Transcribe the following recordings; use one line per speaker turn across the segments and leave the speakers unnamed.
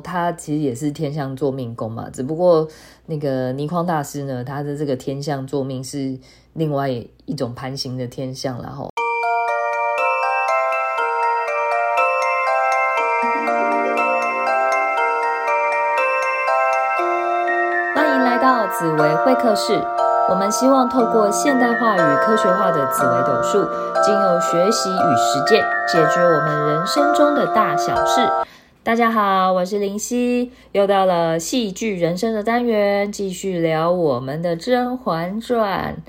他其实也是天象作命宫嘛，只不过那个倪匡大师呢，他的这个天象作命是另外一种盘形的天象，然后。欢迎来到紫薇会客室，我们希望透过现代化与科学化的紫微斗数，经由学习与实践，解决我们人生中的大小事。大家好，我是林夕，又到了戏剧人生的单元，继续聊我们的《甄嬛传》。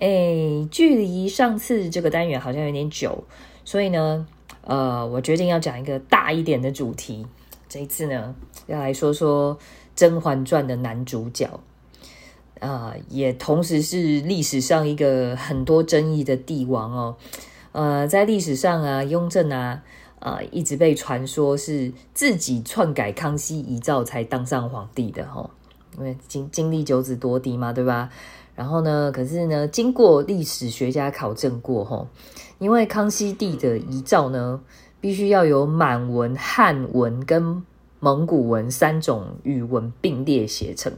哎，距离上次这个单元好像有点久，所以呢，呃，我决定要讲一个大一点的主题。这一次呢，要来说说《甄嬛传》的男主角，啊，也同时是历史上一个很多争议的帝王哦。呃，在历史上啊，雍正啊。啊，一直被传说是自己篡改康熙遗诏才当上皇帝的哈，因为经经历九子夺嫡嘛，对吧？然后呢，可是呢，经过历史学家考证过哈，因为康熙帝的遗诏呢，必须要有满文、汉文跟蒙古文三种语文并列写成，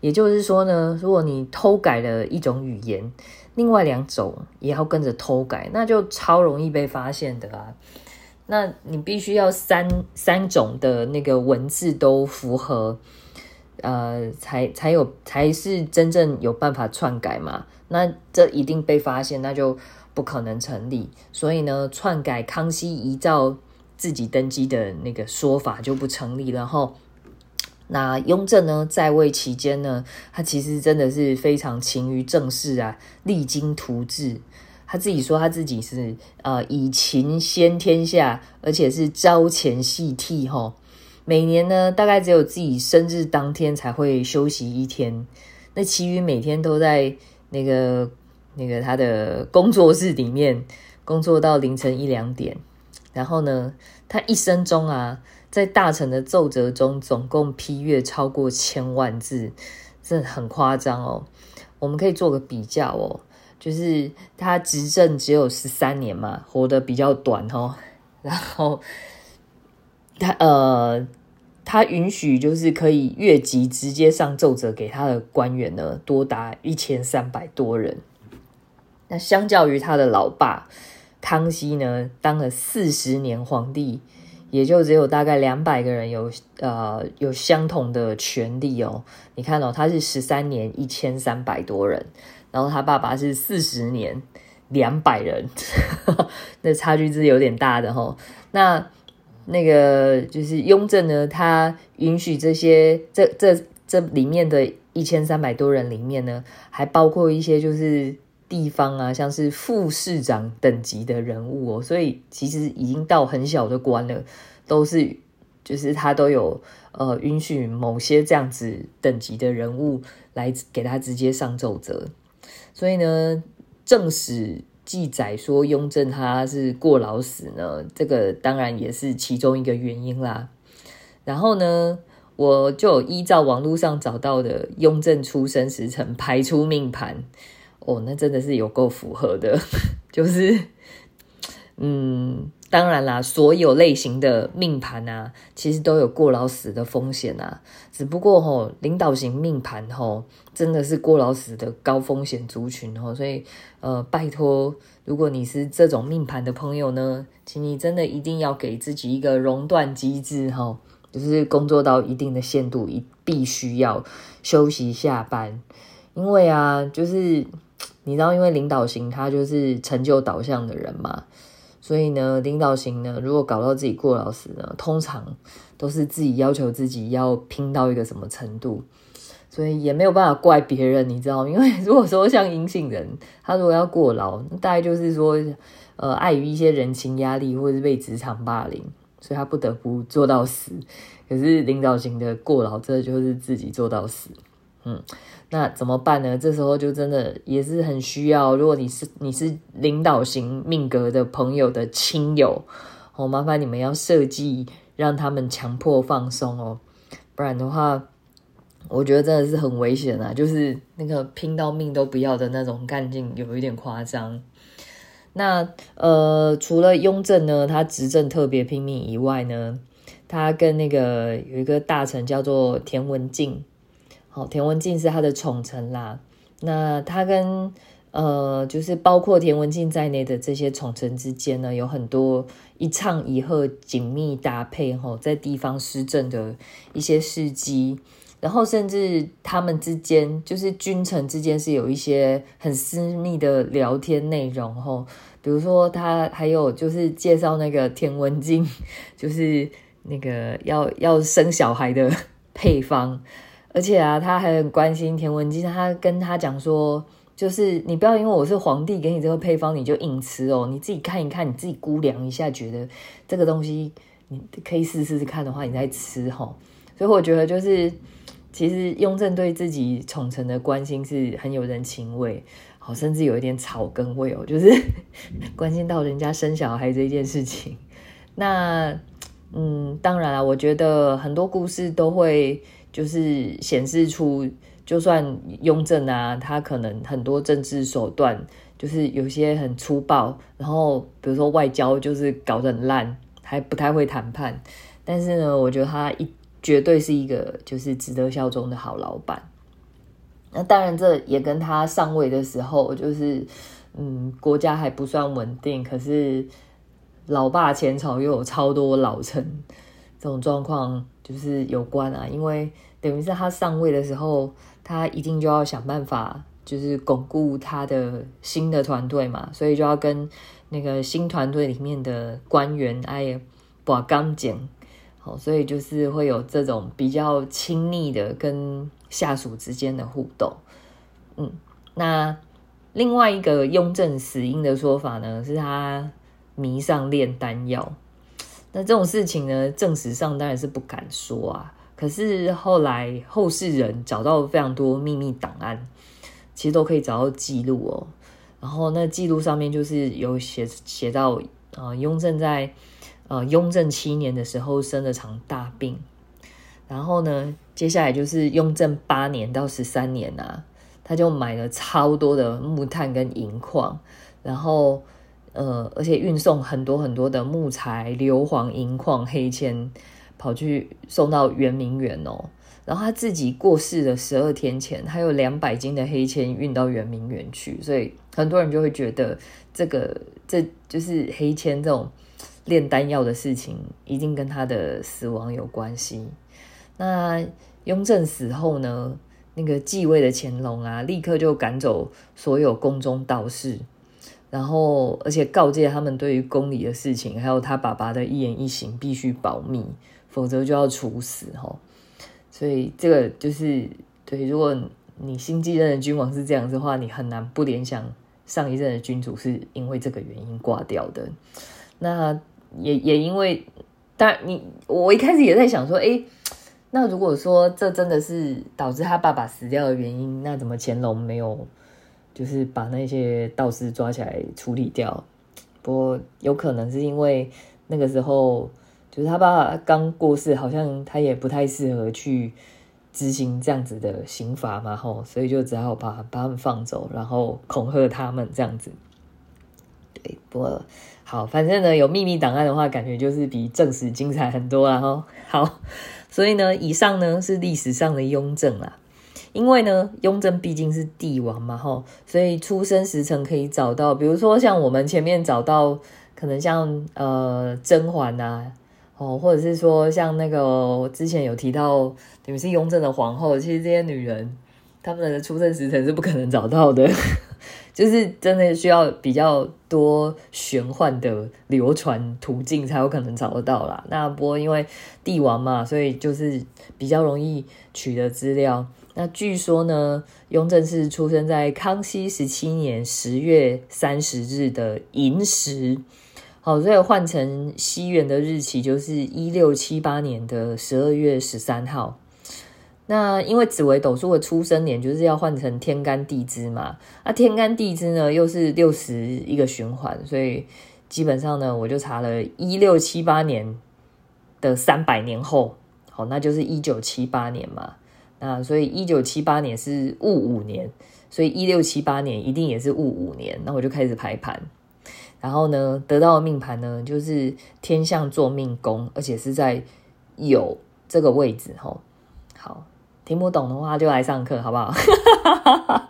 也就是说呢，如果你偷改了一种语言，另外两种也要跟着偷改，那就超容易被发现的啊。那你必须要三三种的那个文字都符合，呃，才才有才是真正有办法篡改嘛？那这一定被发现，那就不可能成立。所以呢，篡改康熙遗诏自己登基的那个说法就不成立然后，那雍正呢，在位期间呢，他其实真的是非常勤于政事啊，励精图治。他自己说，他自己是呃以勤先天下，而且是朝前夕替哈。每年呢，大概只有自己生日当天才会休息一天，那其余每天都在那个那个他的工作室里面工作到凌晨一两点。然后呢，他一生中啊，在大臣的奏折中总共批阅超过千万字，这很夸张哦。我们可以做个比较哦。就是他执政只有十三年嘛，活得比较短哦。然后他呃，他允许就是可以越级直接上奏折给他的官员呢，多达一千三百多人。那相较于他的老爸康熙呢，当了四十年皇帝，也就只有大概两百个人有呃有相同的权利哦。你看哦，他是十三年一千三百多人。然后他爸爸是四十年两百人，那差距是有点大的哈。那那个就是雍正呢，他允许这些这这这里面的一千三百多人里面呢，还包括一些就是地方啊，像是副市长等级的人物哦。所以其实已经到很小的官了，都是就是他都有呃允许某些这样子等级的人物来给他直接上奏折。所以呢，正史记载说雍正他是过劳死呢，这个当然也是其中一个原因啦。然后呢，我就依照网络上找到的雍正出生时辰排出命盘，哦，那真的是有够符合的，就是，嗯。当然啦，所有类型的命盘啊，其实都有过劳死的风险啊。只不过吼，领导型命盘吼，真的是过劳死的高风险族群吼。所以，呃，拜托，如果你是这种命盘的朋友呢，请你真的一定要给自己一个熔断机制吼，就是工作到一定的限度，一必须要休息下班。因为啊，就是你知道，因为领导型他就是成就导向的人嘛。所以呢，领导型呢，如果搞到自己过劳死呢，通常都是自己要求自己要拼到一个什么程度，所以也没有办法怪别人，你知道吗？因为如果说像阴性人，他如果要过劳，大概就是说，呃，碍于一些人情压力或者是被职场霸凌，所以他不得不做到死。可是领导型的过劳，这就是自己做到死，嗯。那怎么办呢？这时候就真的也是很需要，如果你是你是领导型命格的朋友的亲友，哦，麻烦你们要设计让他们强迫放松哦，不然的话，我觉得真的是很危险啊，就是那个拼到命都不要的那种干劲，有一点夸张。那呃，除了雍正呢，他执政特别拼命以外呢？他跟那个有一个大臣叫做田文镜，好，田文静是他的宠臣啦。那他跟呃，就是包括田文静在内的这些宠臣之间呢，有很多一唱一和、紧密搭配哈，在地方施政的一些事迹。然后甚至他们之间，就是君臣之间是有一些很私密的聊天内容吼，比如说他还有就是介绍那个田文静，就是那个要要生小孩的配方，而且啊，他还很关心田文镜，他跟他讲说，就是你不要因为我是皇帝给你这个配方你就硬吃哦，你自己看一看，你自己估量一下，觉得这个东西你可以试试看的话，你再吃。所以我觉得就是。其实雍正对自己宠臣的关心是很有人情味，好，甚至有一点草根味哦，就是 关心到人家生小孩这件事情。那，嗯，当然了，我觉得很多故事都会就是显示出，就算雍正啊，他可能很多政治手段就是有些很粗暴，然后比如说外交就是搞得很烂，还不太会谈判，但是呢，我觉得他一。绝对是一个就是值得效忠的好老板。那当然，这也跟他上位的时候，就是嗯，国家还不算稳定，可是老爸前朝又有超多老臣，这种状况就是有关啊。因为等于是他上位的时候，他一定就要想办法，就是巩固他的新的团队嘛，所以就要跟那个新团队里面的官员哎把钢剪。好，所以就是会有这种比较亲密的跟下属之间的互动。嗯，那另外一个雍正死因的说法呢，是他迷上炼丹药。那这种事情呢，正史上当然是不敢说啊。可是后来后世人找到非常多秘密档案，其实都可以找到记录哦。然后那记录上面就是有写写到，呃，雍正在。呃，雍正七年的时候生了场大病，然后呢，接下来就是雍正八年到十三年啊，他就买了超多的木炭跟银矿，然后呃，而且运送很多很多的木材、硫磺、银矿、黑铅，跑去送到圆明园哦。然后他自己过世的十二天前，还有两百斤的黑铅运到圆明园去，所以很多人就会觉得这个这就是黑铅这种。炼丹药的事情一定跟他的死亡有关系。那雍正死后呢？那个继位的乾隆啊，立刻就赶走所有宫中道士，然后而且告诫他们对于宫里的事情，还有他爸爸的一言一行必须保密，否则就要处死哈。所以这个就是对，如果你新继任的君王是这样子的话，你很难不联想上一任的君主是因为这个原因挂掉的。那。也也因为，但你我一开始也在想说，哎，那如果说这真的是导致他爸爸死掉的原因，那怎么乾隆没有就是把那些道士抓起来处理掉？不过有可能是因为那个时候就是他爸爸刚过世，好像他也不太适合去执行这样子的刑罚嘛，吼，所以就只好把把他们放走，然后恐吓他们这样子。对，不过。好，反正呢，有秘密档案的话，感觉就是比正史精彩很多啦哈。好，所以呢，以上呢是历史上的雍正啊。因为呢，雍正毕竟是帝王嘛哈，所以出生时辰可以找到，比如说像我们前面找到，可能像呃甄嬛呐，哦，或者是说像那个之前有提到，你们是雍正的皇后，其实这些女人，她们的出生时辰是不可能找到的。就是真的需要比较多玄幻的流传途径才有可能找得到啦。那不过因为帝王嘛，所以就是比较容易取得资料。那据说呢，雍正是出生在康熙十七年十月三十日的寅时，好，所以换成西元的日期就是一六七八年的十二月十三号。那因为紫微斗数的出生年就是要换成天干地支嘛，那天干地支呢又是六十一个循环，所以基本上呢，我就查了一六七八年的三百年后，好，那就是一九七八年嘛。啊所以一九七八年是戊午年，所以一六七八年一定也是戊午年。那我就开始排盘，然后呢，得到命盘呢就是天象做命宫，而且是在有这个位置吼。好，听不懂的话就来上课好不好？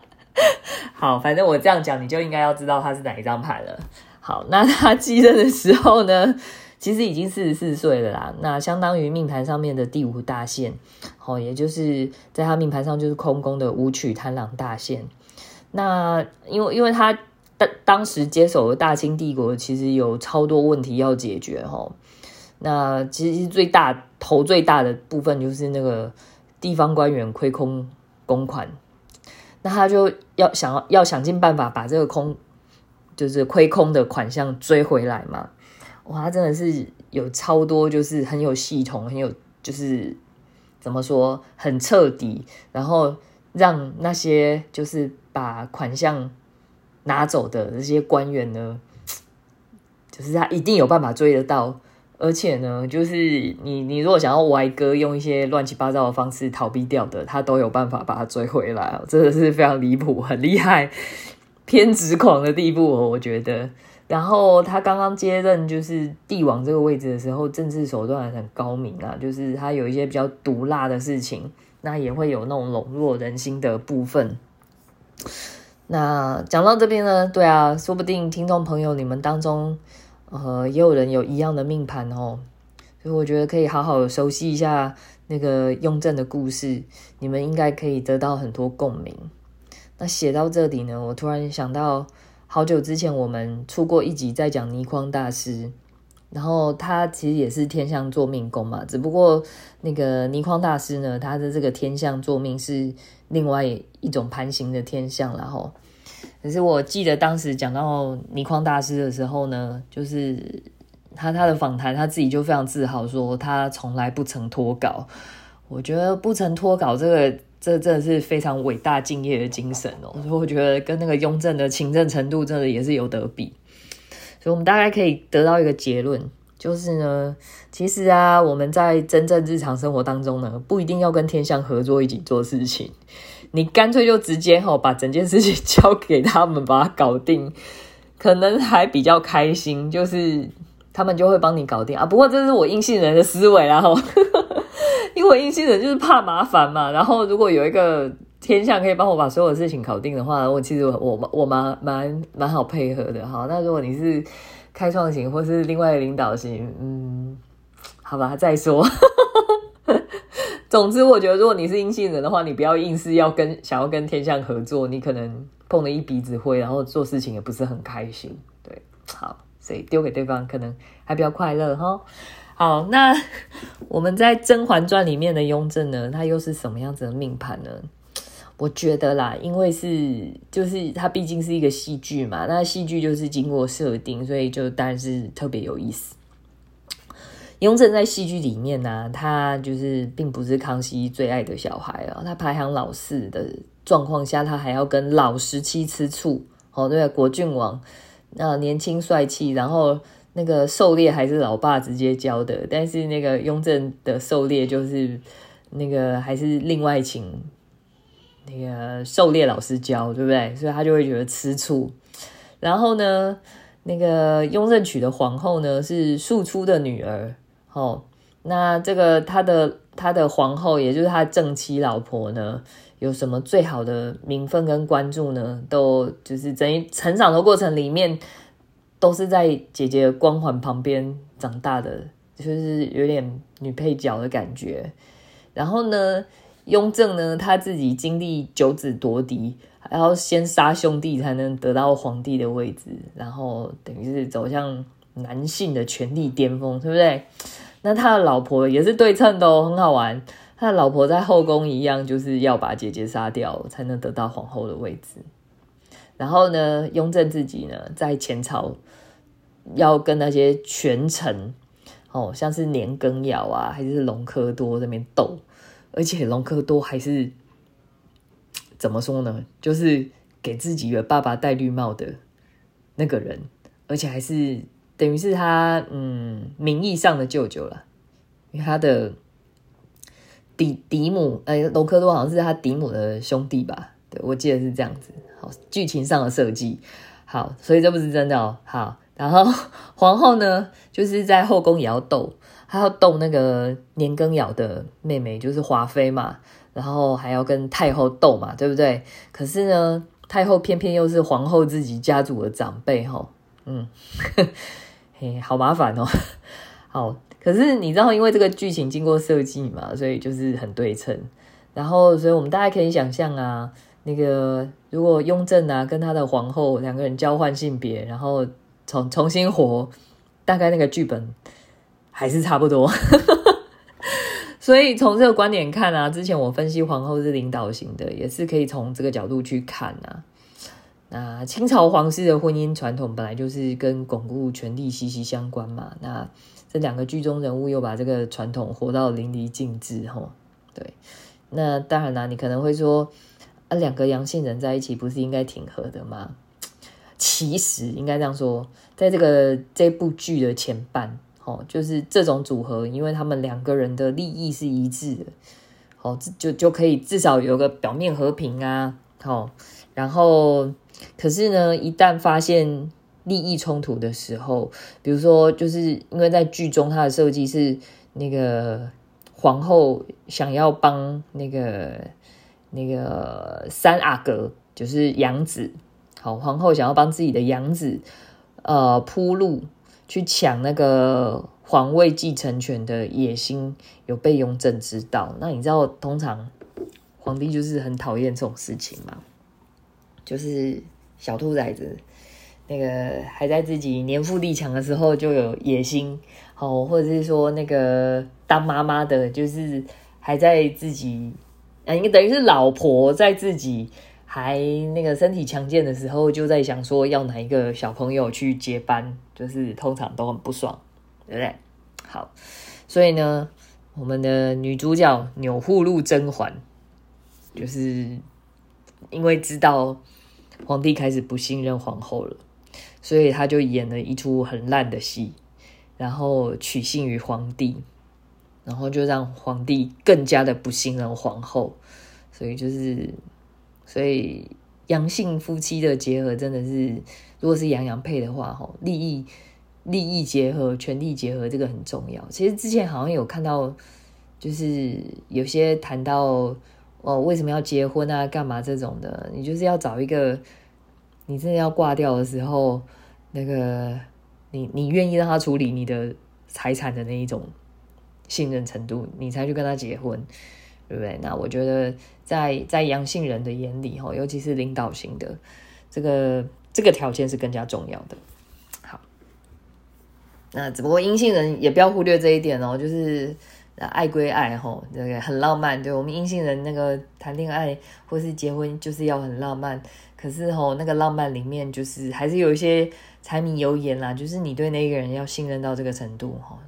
好，反正我这样讲，你就应该要知道他是哪一张牌了。好，那他继任的时候呢，其实已经四十四岁了啦。那相当于命盘上面的第五大线，哦，也就是在他命盘上就是空宫的武曲贪狼大线。那因为因为他当当时接手了大清帝国，其实有超多问题要解决哈。那其实最大头最大的部分就是那个地方官员亏空公款，那他就要想要要想尽办法把这个空。就是亏空的款项追回来嘛？哇，他真的是有超多，就是很有系统，很有就是怎么说，很彻底，然后让那些就是把款项拿走的这些官员呢，就是他一定有办法追得到，而且呢，就是你你如果想要歪哥用一些乱七八糟的方式逃避掉的，他都有办法把它追回来，真的是非常离谱，很厉害。偏执狂的地步哦，我觉得。然后他刚刚接任就是帝王这个位置的时候，政治手段很高明啊，就是他有一些比较毒辣的事情，那也会有那种笼络人心的部分。那讲到这边呢，对啊，说不定听众朋友你们当中，呃，也有人有一样的命盘哦，所以我觉得可以好好熟悉一下那个雍正的故事，你们应该可以得到很多共鸣。那写到这里呢，我突然想到，好久之前我们出过一集在讲倪匡大师，然后他其实也是天象做命宫嘛，只不过那个倪匡大师呢，他的这个天象做命是另外一种盘形的天象，然后，可是我记得当时讲到倪匡大师的时候呢，就是他他的访谈，他自己就非常自豪说他从来不曾脱稿，我觉得不曾脱稿这个。这真的是非常伟大敬业的精神哦，所以我觉得跟那个雍正的勤政程度真的也是有得比。所以，我们大概可以得到一个结论，就是呢，其实啊，我们在真正日常生活当中呢，不一定要跟天象合作一起做事情，你干脆就直接哈把整件事情交给他们，把它搞定，可能还比较开心，就是他们就会帮你搞定啊。不过，这是我阴性人的思维啊，哈。因为阴性人就是怕麻烦嘛，然后如果有一个天象可以帮我把所有事情搞定的话，我其实我我蛮蛮蛮好配合的哈。那如果你是开创型或是另外领导型，嗯，好吧，再说。总之，我觉得如果你是阴性人的话，你不要硬是要跟想要跟天象合作，你可能碰了一鼻子灰，然后做事情也不是很开心。对，好，所以丢给对方可能还比较快乐哈。好，那 我们在《甄嬛传》里面的雍正呢，他又是什么样子的命盘呢？我觉得啦，因为是就是它毕竟是一个戏剧嘛，那戏剧就是经过设定，所以就当然是特别有意思。雍正在戏剧里面呢，他就是并不是康熙最爱的小孩啊，他排行老四的状况下，他还要跟老十七吃醋。哦，对，国郡王那年轻帅气，然后。那个狩猎还是老爸直接教的，但是那个雍正的狩猎就是那个还是另外请那个狩猎老师教，对不对？所以他就会觉得吃醋。然后呢，那个雍正娶的皇后呢是庶出的女儿，哦，那这个他的他的皇后，也就是他正妻老婆呢，有什么最好的名分跟关注呢？都就是于成长的过程里面。都是在姐姐光环旁边长大的，就是有点女配角的感觉。然后呢，雍正呢，他自己经历九子夺嫡，还要先杀兄弟才能得到皇帝的位置，然后等于是走向男性的权力巅峰，对不对？那他的老婆也是对称的哦，很好玩。他的老婆在后宫一样，就是要把姐姐杀掉，才能得到皇后的位置。然后呢，雍正自己呢，在前朝要跟那些权臣，哦，像是年羹尧啊，还是隆科多那边斗，而且隆科多还是怎么说呢？就是给自己的爸爸戴绿帽的那个人，而且还是等于是他嗯名义上的舅舅了，因为他的嫡嫡母，哎，隆科多好像是他嫡母的兄弟吧？对，我记得是这样子。好剧情上的设计好，所以这不是真的哦。好，然后 皇后呢，就是在后宫也要斗，还要斗那个年羹尧的妹妹，就是华妃嘛，然后还要跟太后斗嘛，对不对？可是呢，太后偏偏又是皇后自己家族的长辈，哈，嗯，嘿，好麻烦哦。好，可是你知道，因为这个剧情经过设计嘛，所以就是很对称。然后，所以我们大家可以想象啊，那个如果雍正啊跟他的皇后两个人交换性别，然后重重新活，大概那个剧本还是差不多。所以从这个观点看啊，之前我分析皇后是领导型的，也是可以从这个角度去看啊。那清朝皇室的婚姻传统本来就是跟巩固权力息息相关嘛。那这两个剧中人物又把这个传统活到淋漓尽致，吼，对。那当然啦，你可能会说，啊，两个阳性人在一起不是应该挺合的吗？其实应该这样说，在这个这部剧的前半，哦，就是这种组合，因为他们两个人的利益是一致的，哦，就就可以至少有个表面和平啊，好，然后可是呢，一旦发现利益冲突的时候，比如说，就是因为在剧中它的设计是那个。皇后想要帮那个那个三阿哥，就是养子，好，皇后想要帮自己的养子，呃，铺路去抢那个皇位继承权的野心，有被雍正知道。那你知道，通常皇帝就是很讨厌这种事情嘛，就是小兔崽子。那个还在自己年富力强的时候就有野心，哦，或者是说那个当妈妈的，就是还在自己，啊，应该等于是老婆在自己还那个身体强健的时候，就在想说要哪一个小朋友去接班，就是通常都很不爽，对不对？好，所以呢，我们的女主角钮祜禄甄嬛，就是因为知道皇帝开始不信任皇后了。所以她就演了一出很烂的戏，然后取信于皇帝，然后就让皇帝更加的不信任皇后。所以就是，所以阳性夫妻的结合真的是，如果是阳阳配的话，吼，利益利益结合、权力结合，这个很重要。其实之前好像有看到，就是有些谈到哦，为什么要结婚啊、干嘛这种的，你就是要找一个。你真的要挂掉的时候，那个你你愿意让他处理你的财产的那一种信任程度，你才去跟他结婚，对不对？那我觉得在在阳性人的眼里，哈，尤其是领导型的，这个这个条件是更加重要的。好，那只不过阴性人也不要忽略这一点哦，就是爱归爱，吼，这个很浪漫。对我们阴性人那个谈恋爱或是结婚，就是要很浪漫。可是吼，那个浪漫里面就是还是有一些柴米油盐啦，就是你对那个人要信任到这个程度吼，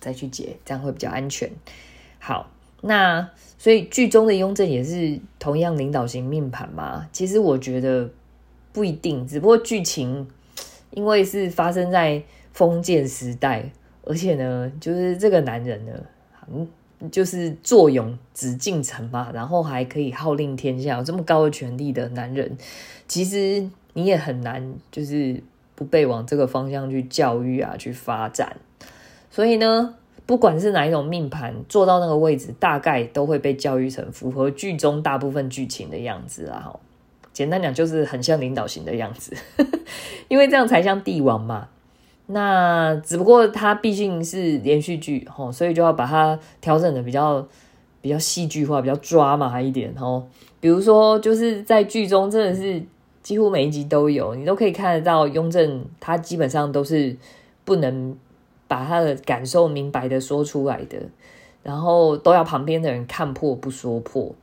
再去结，这样会比较安全。好，那所以剧中的雍正也是同样领导型命盘嘛？其实我觉得不一定，只不过剧情因为是发生在封建时代，而且呢，就是这个男人呢，就是坐拥紫禁城嘛，然后还可以号令天下，有这么高的权力的男人，其实你也很难就是不被往这个方向去教育啊，去发展。所以呢，不管是哪一种命盘，坐到那个位置，大概都会被教育成符合剧中大部分剧情的样子啊。简单讲，就是很像领导型的样子，因为这样才像帝王嘛。那只不过它毕竟是连续剧吼，所以就要把它调整的比较比较戏剧化，比较抓马一点吼。比如说，就是在剧中真的是几乎每一集都有，你都可以看得到雍正他基本上都是不能把他的感受明白的说出来的，然后都要旁边的人看破不说破，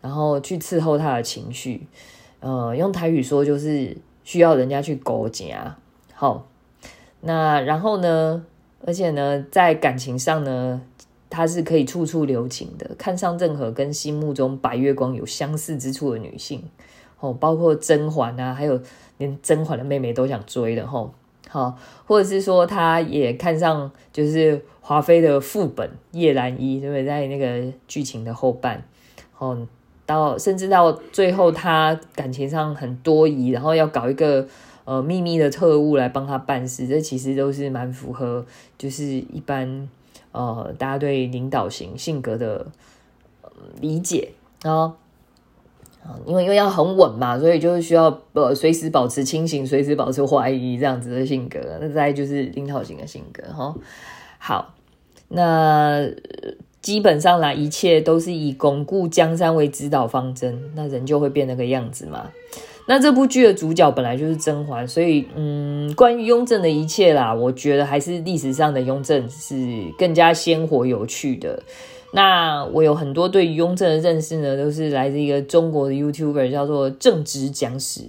然后去伺候他的情绪。呃，用台语说就是需要人家去勾夹，好。那然后呢？而且呢，在感情上呢，他是可以处处留情的，看上任何跟心目中白月光有相似之处的女性，哦，包括甄嬛啊，还有连甄嬛的妹妹都想追的，吼，好，或者是说，他也看上就是华妃的副本叶澜依，对不对？在那个剧情的后半，哦，到甚至到最后，她感情上很多疑，然后要搞一个。呃秘密的特务来帮他办事，这其实都是蛮符合就是一般呃大家对领导型性格的理解啊。因为因为要很稳嘛，所以就是需要呃随时保持清醒，随时保持怀疑这样子的性格。那再就是领导型的性格哈。好，那基本上啦，一切都是以巩固江山为指导方针，那人就会变那个样子嘛。那这部剧的主角本来就是甄嬛，所以嗯，关于雍正的一切啦，我觉得还是历史上的雍正是更加鲜活有趣的。那我有很多对雍正的认识呢，都是来自一个中国的 YouTuber，叫做正直讲史，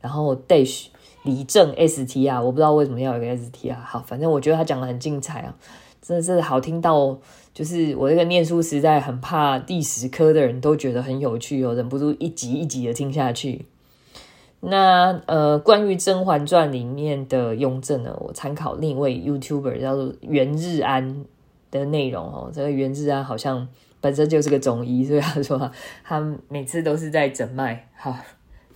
然后 Dash 李正 ST 啊，我不知道为什么要有个 ST 啊，好，反正我觉得他讲的很精彩啊，真的是好听到，就是我这个念书时代很怕历史科的人都觉得很有趣哦，忍不住一集一集的听下去。那呃，关于《甄嬛传》里面的雍正呢，我参考另一位 YouTuber 叫做袁日安。的内容哦，这个袁志安好像本身就是个中医，所以他说他每次都是在诊脉，好，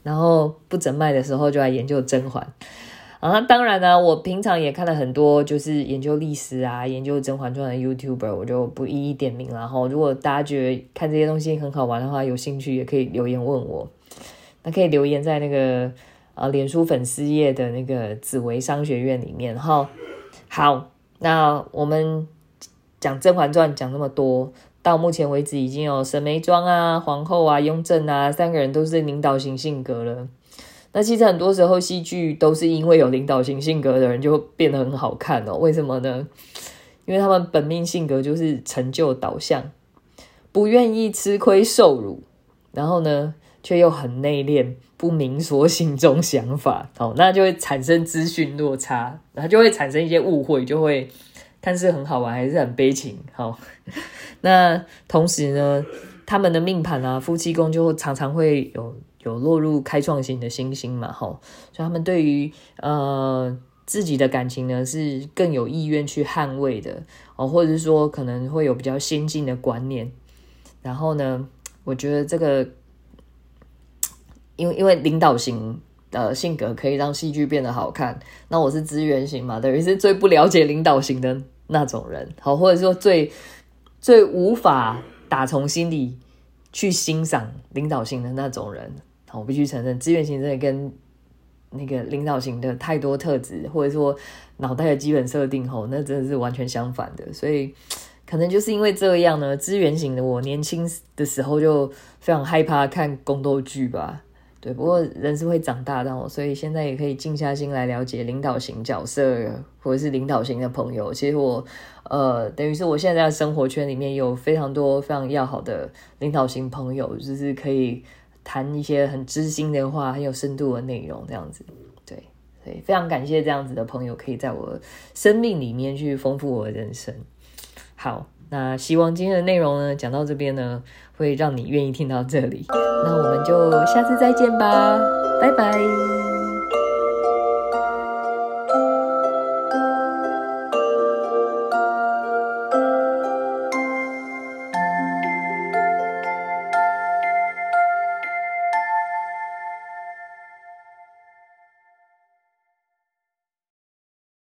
然后不诊脉的时候就来研究甄嬛啊。当然呢，我平常也看了很多就是研究历史啊、研究《甄嬛传》的 YouTuber，我就不一一点名了哈。如果大家觉得看这些东西很好玩的话，有兴趣也可以留言问我，那可以留言在那个啊脸书粉丝页的那个紫薇商学院里面哈。好，那我们。讲《甄嬛传》讲那么多，到目前为止已经有沈眉庄啊、皇后啊、雍正啊三个人都是领导型性格了。那其实很多时候戏剧都是因为有领导型性格的人就变得很好看哦。为什么呢？因为他们本命性格就是成就导向，不愿意吃亏受辱，然后呢却又很内敛，不明所心中想法哦，那就会产生资讯落差，然后就会产生一些误会，就会。看似很好玩，还是很悲情。好，那同时呢，他们的命盘啊，夫妻宫就常常会有有落入开创型的星星嘛。哈，所以他们对于呃自己的感情呢，是更有意愿去捍卫的哦，或者是说可能会有比较先进的观念。然后呢，我觉得这个，因为因为领导型。的性格可以让戏剧变得好看。那我是资源型嘛，等于是最不了解领导型的那种人，好，或者说最最无法打从心里去欣赏领导型的那种人。好，我必须承认，资源型真的跟那个领导型的太多特质，或者说脑袋的基本设定，吼，那真的是完全相反的。所以，可能就是因为这样呢，资源型的我年轻的时候就非常害怕看宫斗剧吧。对，不过人是会长大的，所以现在也可以静下心来了解领导型角色或者是领导型的朋友。其实我，呃，等于是我现在在生活圈里面有非常多非常要好的领导型朋友，就是可以谈一些很知心的话、很有深度的内容，这样子。对，所以非常感谢这样子的朋友，可以在我生命里面去丰富我的人生。好。那希望今天的内容呢，讲到这边呢，会让你愿意听到这里。那我们就下次再见吧，拜拜。